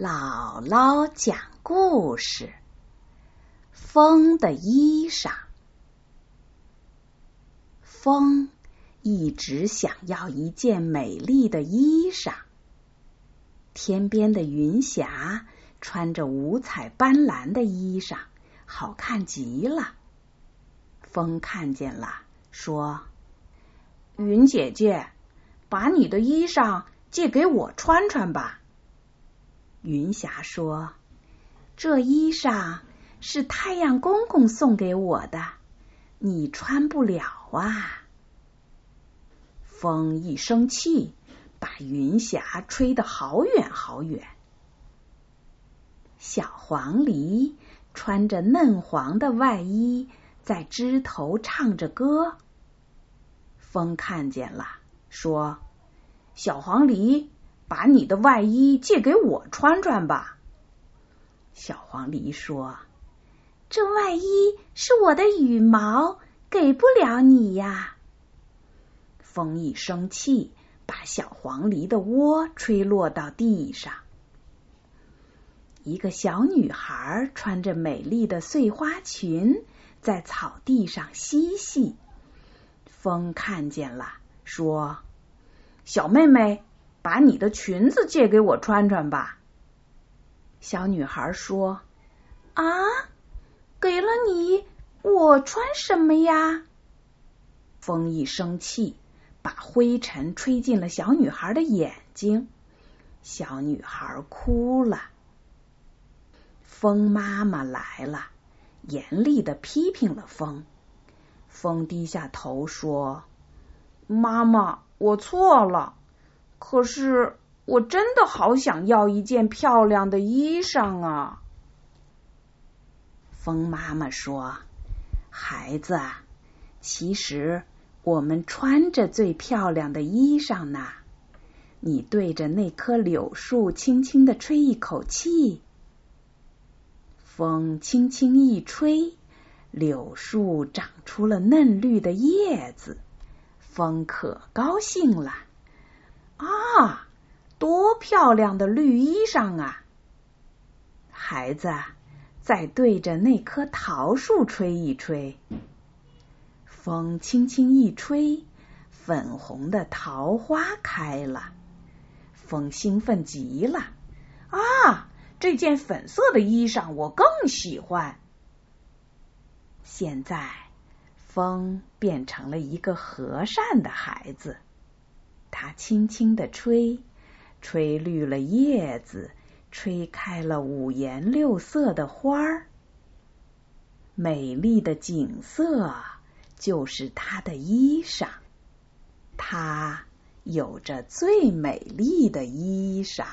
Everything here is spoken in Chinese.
姥姥讲故事：风的衣裳。风一直想要一件美丽的衣裳。天边的云霞穿着五彩斑斓的衣裳，好看极了。风看见了，说：“云姐姐，把你的衣裳借给我穿穿吧。”云霞说：“这衣裳是太阳公公送给我的，你穿不了啊。”风一生气，把云霞吹得好远好远。小黄鹂穿着嫩黄的外衣，在枝头唱着歌。风看见了，说：“小黄鹂。”把你的外衣借给我穿穿吧。小黄鹂说：“这外衣是我的羽毛，给不了你呀。”风一生气，把小黄鹂的窝吹落到地上。一个小女孩穿着美丽的碎花裙，在草地上嬉戏。风看见了，说：“小妹妹。”把你的裙子借给我穿穿吧。小女孩说：“啊，给了你，我穿什么呀？”风一生气，把灰尘吹进了小女孩的眼睛，小女孩哭了。风妈妈来了，严厉的批评了风。风低下头说：“妈妈，我错了。”可是，我真的好想要一件漂亮的衣裳啊！风妈妈说：“孩子，其实我们穿着最漂亮的衣裳呢。你对着那棵柳树轻轻的吹一口气，风轻轻一吹，柳树长出了嫩绿的叶子，风可高兴了。”啊，多漂亮的绿衣裳啊！孩子，再对着那棵桃树吹一吹，风轻轻一吹，粉红的桃花开了。风兴奋极了，啊，这件粉色的衣裳我更喜欢。现在，风变成了一个和善的孩子。它轻轻地吹，吹绿了叶子，吹开了五颜六色的花儿。美丽的景色就是它的衣裳，它有着最美丽的衣裳。